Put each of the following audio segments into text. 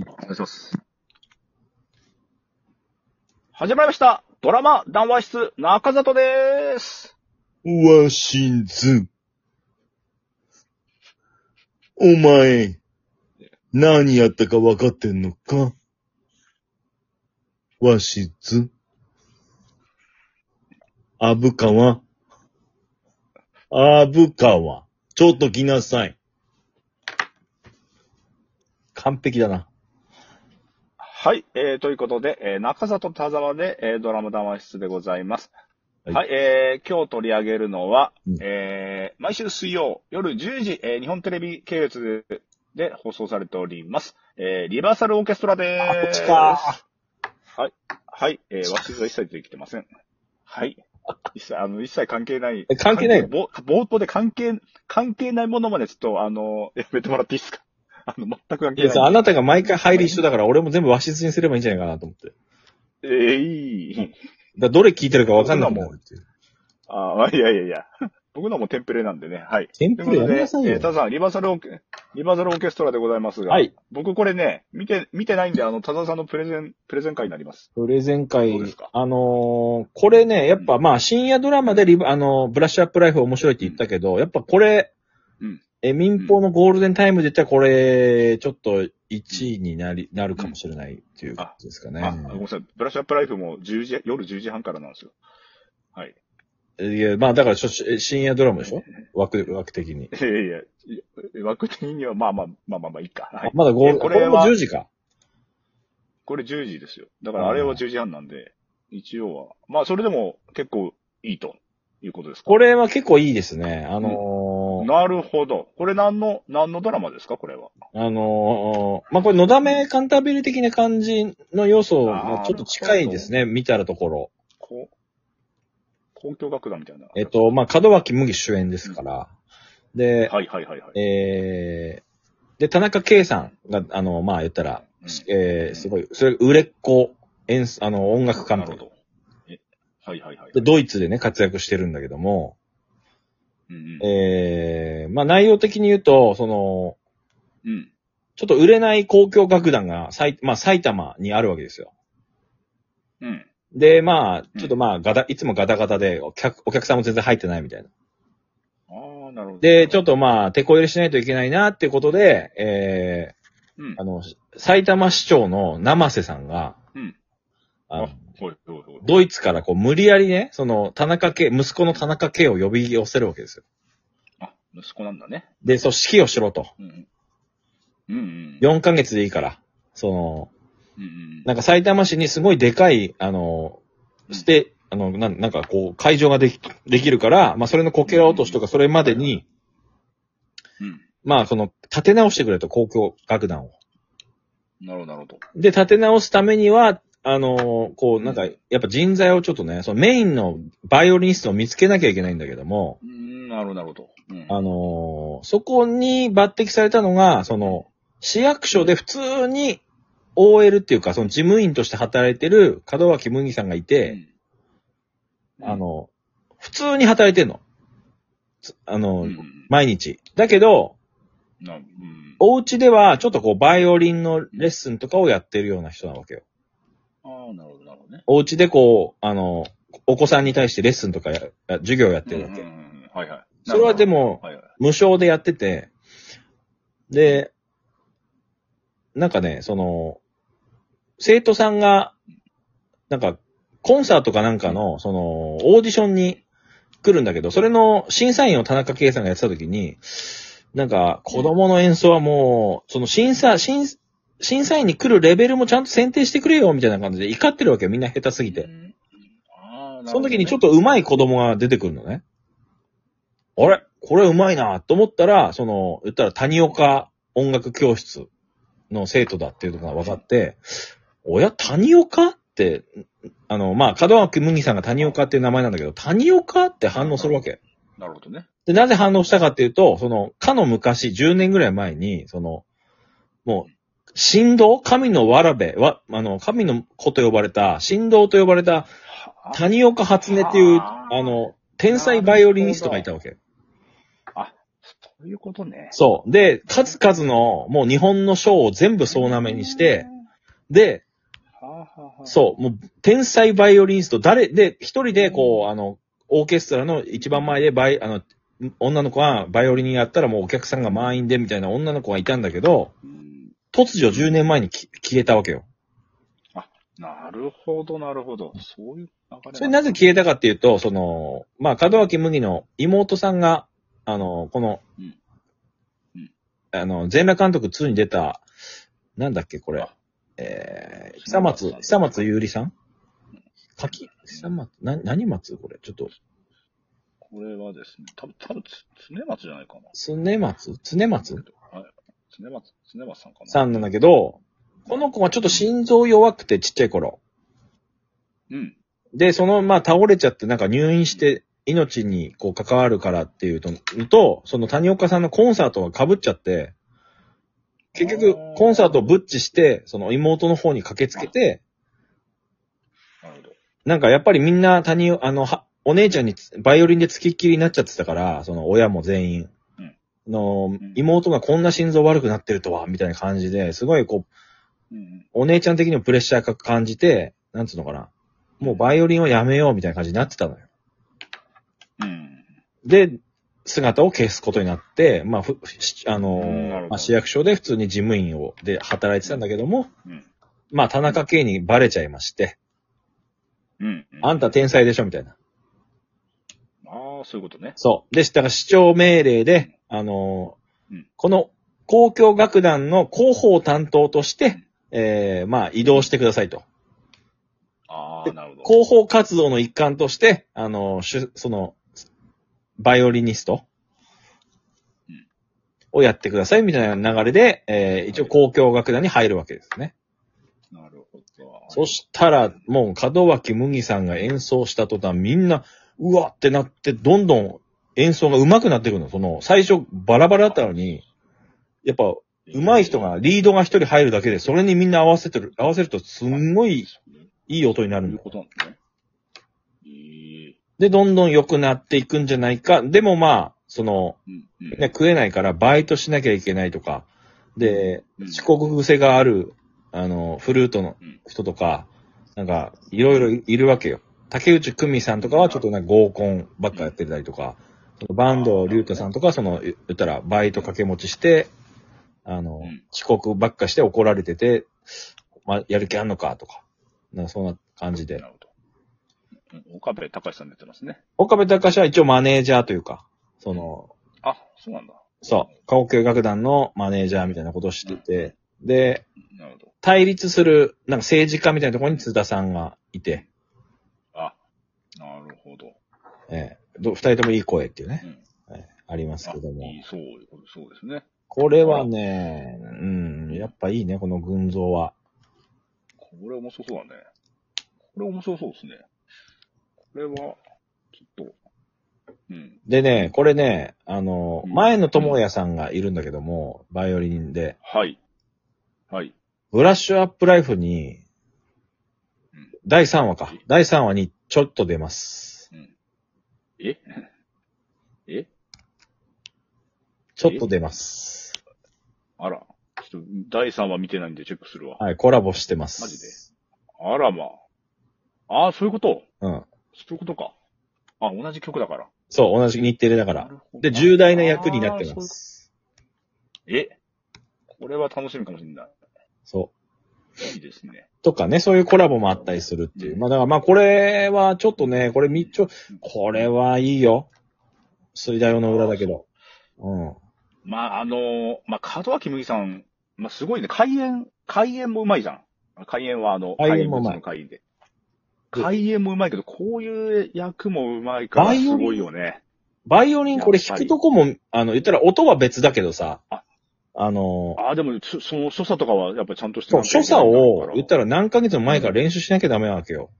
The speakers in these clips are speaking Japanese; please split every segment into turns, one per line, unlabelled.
お願いします。始まりました。ドラマ談話室中里でーす。
わしんず。お前、何やったか分かってんのか？わしず。あぶかわ。あぶかわ。ちょっと来なさい。完璧だな。
はい。えー、ということで、えー、中里田沢で、えー、ドラマ談話室でございます。は、
はいい
えー、今日取り上げるのは、
うん
えー、毎週水曜夜10時、えー、日本テレビ系列でで放送されております。えー、リバーサルオーケストラでーす。
あこっちか
はい。はい。えー、私は一切出てきてません。はい。一切、あの、一切関係ない。
え関係ない
ぼ冒頭で関係、関係ないものまでちょっと、あの、やめてもらっていいですか？あの、全く関
いや
ない。
あなたが毎回入り一緒だから、俺も全部和室にすればいいんじゃないかなと思って。
えー、いい。
だどれ聞いてるか分かんないもん。
ああ、いやいやいや。僕のもテンプレなんでね。はい。
テンプレやめなさいよ
ということでえー、。タザさん、リバーサルオーケ、リバーサルオーケストラでございますが、
はい。
僕これね、見て、見てないんで、あの、タザさんのプレゼン、プレゼン会になります。
プレゼン会
どうですか、
あのーこれね、やっぱまあ深夜ドラマでリバ、あのーブラッシュアップライフ面白いって言ったけど、やっぱこれ、
うん
え、民放のゴールデンタイムで言ったらこれ、ちょっと1位になり、なるかもしれないっていう感じですかね。
あ、ごめんなさい。ブラッシュアップライフも10時、夜10時半からなんですよ。はい。
いや、まあだからちょし深夜ドラマでしょ？枠、枠的に。
いやいや枠的には、まあまあ、まあまあまあいいか。はい。
まだゴール、これも
これは
10時か？
これ10時ですよ。だからあれは10時半なんで、一応は。まあそれでも結構いいということですか？
これは結構いいですね。あのー
なるほど。これ何の、何のドラマですか？これは。
あのーまあ、これ、のだめカンタービレ的な感じの要素がちょっと近いですね、見たらところ。
こう、公共楽団みたいな。
えっと、まあ、門脇麦主演ですから。で、
はいはいはいはい。
えー、で、田中圭さんが、あの、まあ、言ったら、
うん
えー、すごい、それ、売れっ子、演奏、あの、音楽監督。
なるほど。えはいはいはい。
で、ドイツでね、活躍してるんだけども、
うんうん。
えー、まあ、内容的に言うと、その、
うん。
ちょっと売れない交響楽団が、埼まあ、埼玉にあるわけですよ。
うん。
で、まあ、ちょっとまあ、ガタ、いつもガタガタで、お客、お客さんも全然入ってないみたいな。
ああ、なるほど。
で、ちょっとまあ、手こ入れしないといけないなっていうことで、え
うん
ー、あ。の、埼玉市長の生瀬さんが、
うん。
あの
あ、ほいほいほい。
ドイツからこう、無理やりね、その、田中圭、息子の田中圭を呼び寄せるわけですよ。
あ、息子なんだね。
で、そう、指揮をしろと。
うんうん。うんうん。
4ヶ月でいいから、その、
うんうん。
なんか埼玉市にすごいでかい、あの、ステ、あの、なんなんかこう、会場ができ、できるから、まあそれのこけら落としとかそれまでに、
うん。
まあその、立て直してくれと、公共楽団を。
なるほどなるほど。
で、立て直すためには、あの、こう、なんか、やっぱ人材をちょっとね、そのメインのバイオリニストを見つけなきゃいけないんだけども、
うん、なるほどなるほど。うん。
あのそこに抜擢されたのが、その、市役所で普通に OL っていうか、その事務員として働いてる門脇麦さんがいて、
うん
あ、の、普通に働いてんの。つあの、
うん。
毎日。だけど、
なうん。
お家ではちょっとこう、バイオリンのレッスンとかをやってるような人なわけよ。
ああ、なるほどなるほどね。
お家でこう、あの、お子さんに対してレッスンとかや、や授業やってるわけ。
うんうんうんはいはい。
それはでも
はいはい。
無償でやってて、で、なんかね、その、生徒さんが、なんか、コンサートかなんかの、その、オーディションに来るんだけど、それの審査員を田中圭さんがやってた時に、なんか、子供の演奏はもう、その審査、審、審査員に来るレベルもちゃんと選定してくれよ、みたいな感じで怒ってるわけよ、みんな下手すぎてその時にちょっ
と、
と上手い子供が出てくるのね。あれ？これ上手いなと思ったら、その、言ったら谷岡音楽教室の生徒だっていうのが分かって、おや、谷岡って、あの、まあ、門脇麦さんが谷岡っていう名前なんだけど、谷岡って反応するわけ。
なるほどね。
で、なぜ反応したかっていうと、その、かの昔、10年ぐらい前に、その、もう、神道？神のわらべ、わ、あの、神の子と呼ばれた、神道と呼ばれた、谷岡初音っていう、
は
あの、天才バイオリニストがいたわけ。
そういうことね。
そう。で、数々の、もう日本の賞を全部総なめにして、で、
はあ、はあはあ、
そう、もう、天才バイオリニスト、誰、で、一人で、こう、あの、オーケストラの一番前でバイ、あの、女の子はバイオリンやったらもうお客さんが満員でみたいな女の子がいたんだけど、
うん。
突如10年前にき消えたわけよ。
なるほど、なるほど。そういう流れ。
それなぜ消えたかっていうと、その、まあ、門脇麦の妹さんが、あの、この、
うんうん
あの、全裸監督2に出た、なんだっけ、これ
あ。
えー、久松、久松ゆうりさん？かき、久松、な、何松？これ、ちょっと、
これはですね、多分、多分つ、つね松じゃないかな。
つね松？つね松？
はい。つね松、つね松さんかな。
さんなんだけど、この子がちょっと心臓弱くてちっちゃい頃。
うん。
で、その、まあ、倒れちゃって、なんか入院して、命にこう関わるからっていうと、と、その谷岡さんのコンサートが被っちゃって、結局、コンサートをブッチして、その妹の方に駆けつけて、
なるほど。
なんかやっぱりみんな谷岡、あの、はお姉ちゃんにバイオリンで付きっきりになっちゃってたから、その親も全員。
うん
の
ん、
妹がこんな心臓悪くなってるとは、みたいな感じで、すごいこう、
うんうん。
お姉ちゃん的にもプレッシャーが感じて、なんつうのかな。もうバイオリンをやめようみたいな感じになってたのよ。
うん。
で、姿を消すことになって、まあ、ふ、しあのーまあ、市役所で普通に事務員を、で働いてたんだけども、
うん。
まあ、田中圭にバレちゃいまして、
うん。
あんた天才でしょみたいな。
ああ、そういうことね。
そう。で、だから市長命令で、あのー
うん
この交響楽団の広報担当として、えー、まあ、移動してくださいと。
ああ、なるほど。
広報活動の一環として、あの、しゅその、バイオリニスト
うん
をやってくださいみたいな流れで、えー一応交響楽団に入るわけですね。
なるほど。
そしたら、もう、門脇麦さんが演奏した途端、みんな、うわってなって、どんどん演奏が上手くなっていくの。その、最初バラバラだったのに、やっぱ、上手い人が、リードが一人入るだけで、それにみんな合わせてる、合わせるとすんごいいい音になるんだ
いうことなんですね。ええ
で、どんどん良くなっていくんじゃないか。でもまあ、その、
うん。うん。
ね、食えないからバイトしなきゃいけないとか、で、
うん
遅刻癖がある、あの、フルートの
うん
人とか、なんか、いろいろいるわけよ。竹内久美さんとかはちょっとなんか合コンばっかやってたりとか、バンド竜太さんとかはその、言ったらバイト掛け持ちして、あの
うん、
遅刻ばっかして怒られてて、まあ、やる気あんのかとか、なんかそんな感じで
な。るほど。うん岡部隆さん出てますね。
岡部隆は一応マネージャーというか、その、
あ、そうなんだ。
そう、交響楽団のマネージャーみたいなことをしてて、で、
なるほど。
対立する、なんか政治家みたいなところに津田さんがいて、
あ、なるほど。
ええど二人ともいい声っていうね、
うん。
ええあります
あ
けども。
いい、そう、そうですね。
これはね、うん、やっぱいいね、この群像は。
これ面白そうだね。これ面白そうですね。これは、ちょっと、うん。
でね、これね、あの、
うん
前野智也さんがいるんだけども、バイオリンで、
はい。はい。
ブラッシュアップライフに
うん、
第3話か。第3話にちょっと出ます。
え？え？
ちょっと出ます。
あら。ちょっと、第3話見てないんでチェックするわ。
はい、コラボしてます。
マジで？あらまあ。ああ、そういうこと？
うん。
そういうことか。あ、同じ曲だから。
そう、同じ日テレだから。で、重大な役になってま。す。
え？これは楽しみかもしれない。
そう。
いいですね。
とかね、そういうコラボもあったりするっていう。
うん
まあだからまあこれはちょっとね、これみちょ、これはいいよ。水大の裏だけど。うん。
まあ、あのーまあ、門脇麦さん、まあ、すごいね。開演、開演もうまいじゃん。開演はあの、
開演もうまい
開演で。開演もうまいけど、こういう役もうまいからすごいよね。
バイオリンこれ弾くとこも、あの、言ったら音は別だけどさ、
あ
あの、
ああ、でも、そその所作とかはやっぱちゃんとして
そう、所作を言った
ら。
ら何ヶ月も前から練習しなきゃダメなわけよ。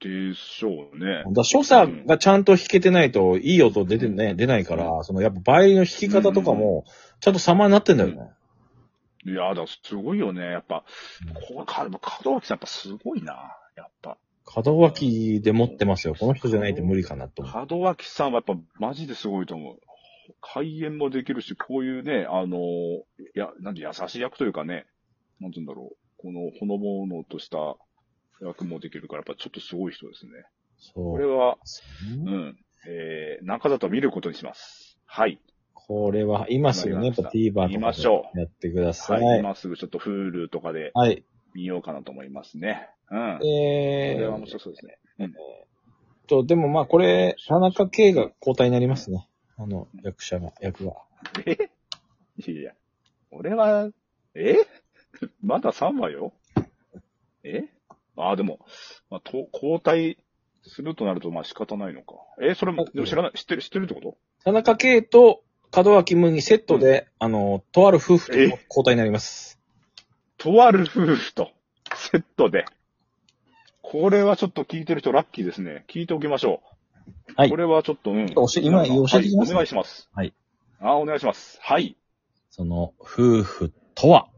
でしょうね
だ。所作がちゃんと弾けてないといい音出てね、出ないから、そのやっぱバイオリンの弾き方とかも、ちゃんと様になってんだよね。
いや、だすごいよね。やっぱ、こうか、門脇さんやっぱすごいな。やっぱ。
門脇で持ってますよ。この人じゃないと無理かなと思う。
門脇さんはやっぱマジですごいと思う。開演もできるし、こういうね、あの、いや、なんで優しい役というかね、なんて言うんだろう。このほのぼのとした役もできるから、やっぱちょっとすごい人ですね。
そう。
これは、うん。えー、中里見ることにします。はい。
これは、今すぐね、やっぱ TVer
見
とかでやってくださ。
はいい。
はい。
今すぐちょっと Hulu とかで見ようかなと思いますね。うん。こ
えー
れは面白そうですね。うん。
と、でもまあこれ、田中圭が交代になりますね。あの、役者が、役が。
え？いや。俺は、え？まだ3話よ？え？ああ、でも、まあ、と、交代するとなると、まあ仕方ないのか。えそれも、でも知らない、知ってる、知ってるってこと？
田中圭と門脇麦セットで、あの、とある夫婦と
え？
交代になります。
とある夫婦と、セットで。これはちょっと聞いてる人ラッキーですね。聞いておきましょう。
はい
これはちょっと、うん。
教え今教えてきます？
はいお願いします。
はい。
あ、お願いします。はい。
その、夫婦とは、